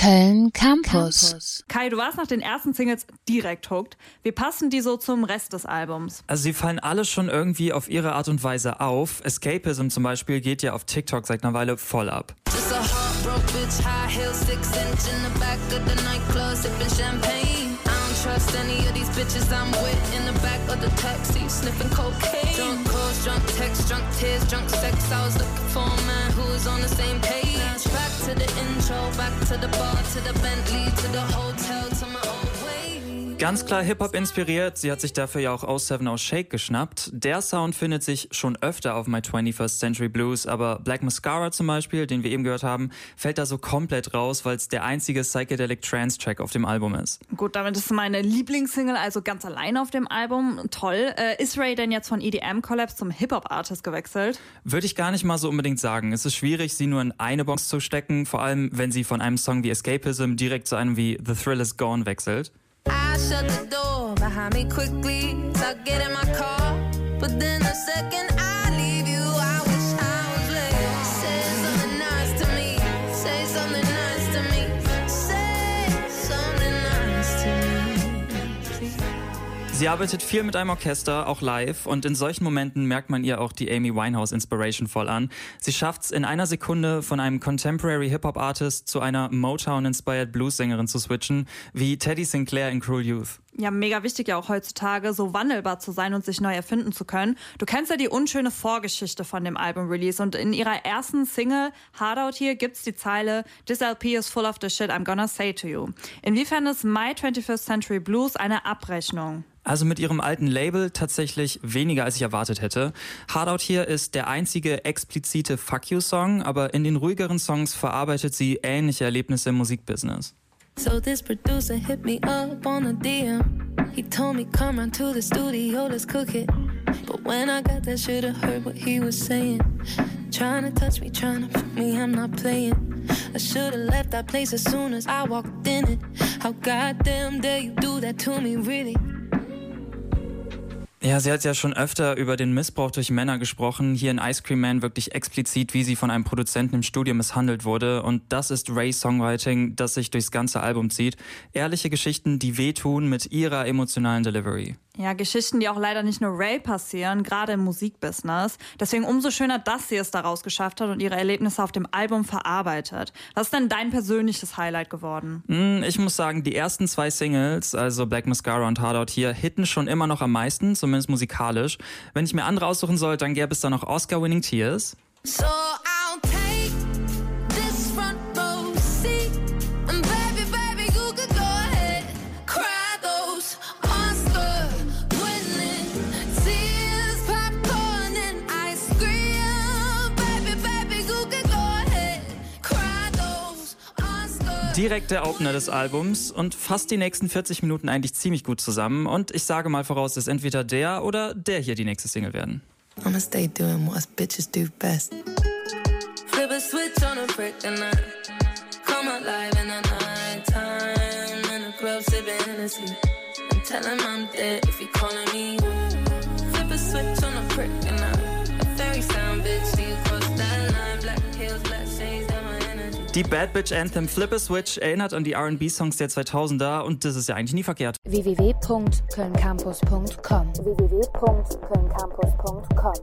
Köln Campus. Kai, du warst nach den ersten Singles direkt hooked. Wie passen die so zum Rest des Albums? Also sie fallen alle schon irgendwie auf ihre Art und Weise auf. Escapism zum Beispiel geht ja auf TikTok seit einer Weile voll ab. Just a heartbroke bitch, high heel, six inch in the back of the nightclub, sipping champagne. Trust any of these bitches I'm with in the back of the taxi, sniffing cocaine. Drunk calls, drunk texts, drunk tears, drunk sex. I was looking for a man who was on the same page. Back to the intro, back to the bar, to the Bentley, to the hotel, to my own. Ganz klar Hip-Hop inspiriert. Sie hat sich dafür ja auch 07 aus Shake geschnappt. Der Sound findet sich schon öfter auf My 21st Century Blues, aber Black Mascara zum Beispiel, den wir eben gehört haben, fällt da so komplett raus, weil es der einzige Psychedelic Trance Track auf dem Album ist. Gut, damit ist meine Lieblingssingle also ganz alleine auf dem Album. Toll. Äh, ist Ray denn jetzt von EDM Collapse zum Hip-Hop-Artist gewechselt? Würde ich gar nicht mal so unbedingt sagen. Es ist schwierig, sie nur in eine Box zu stecken, vor allem wenn sie von einem Song wie Escapism direkt zu einem wie The Thrill Is Gone wechselt. Shut the door behind me quickly, so I get in my car. But then a second Sie arbeitet viel mit einem Orchester, auch live, und in solchen Momenten merkt man ihr auch die Amy Winehouse Inspiration voll an. Sie schafft's in einer Sekunde von einem Contemporary Hip-Hop Artist zu einer Motown-inspired Blues-Sängerin zu switchen, wie Teddy Sinclair in Cruel Youth. Ja, mega wichtig ja auch heutzutage, so wandelbar zu sein und sich neu erfinden zu können. Du kennst ja die unschöne Vorgeschichte von dem Album-Release und in ihrer ersten Single Hard Out Here gibt's die Zeile This LP is full of the shit I'm gonna say to you. Inwiefern ist My 21st Century Blues eine Abrechnung? Also mit ihrem alten Label tatsächlich weniger als ich erwartet hätte. Hard Out Here ist der einzige explizite Fuck You Song, aber in den ruhigeren Songs verarbeitet sie ähnliche Erlebnisse im Musikbusiness. So this producer hit me up on a DM. He told me come round to the studio, let's cook it. But when I got there, should've heard what he was saying. Trying to touch me, trying to put me, I'm not playing. I should've left that place as soon as I walked in it. How goddamn dare you do that to me, really? Ja, sie hat ja schon öfter über den Missbrauch durch Männer gesprochen. Hier in Ice Cream Man wirklich explizit, wie sie von einem Produzenten im Studio misshandelt wurde. Und das ist Rays Songwriting, das sich durchs ganze Album zieht. Ehrliche Geschichten, die wehtun mit ihrer emotionalen Delivery. Ja, Geschichten, die auch leider nicht nur Ray passieren, gerade im Musikbusiness. Deswegen umso schöner, dass sie es daraus geschafft hat und ihre Erlebnisse auf dem Album verarbeitet. Was ist denn dein persönliches Highlight geworden? Hm, Ich muss sagen, die ersten zwei Singles, also Black Mascara und Hard Out Here, hitten schon immer noch am meisten, zumindest musikalisch. Wenn ich mir andere aussuchen soll, dann gäbe es da noch Oscar-Winning Tears. So Direkt der Opener des Albums und fasst die nächsten 40 Minuten eigentlich ziemlich gut zusammen. Und ich sage mal voraus, dass entweder der oder der hier die nächste Single werden. I'ma stay doing what us bitches do best. Flip a switch on a brick and I come alive in the night time in the club sipping Hennessy and tell him I'm dead if he calling me. Flip a switch on a brick and I Die Bad Bitch Anthem Flip a Switch erinnert an die R&B-Songs der 2000er und das ist ja eigentlich nie verkehrt. www.kölncampus.com www.kölncampus.com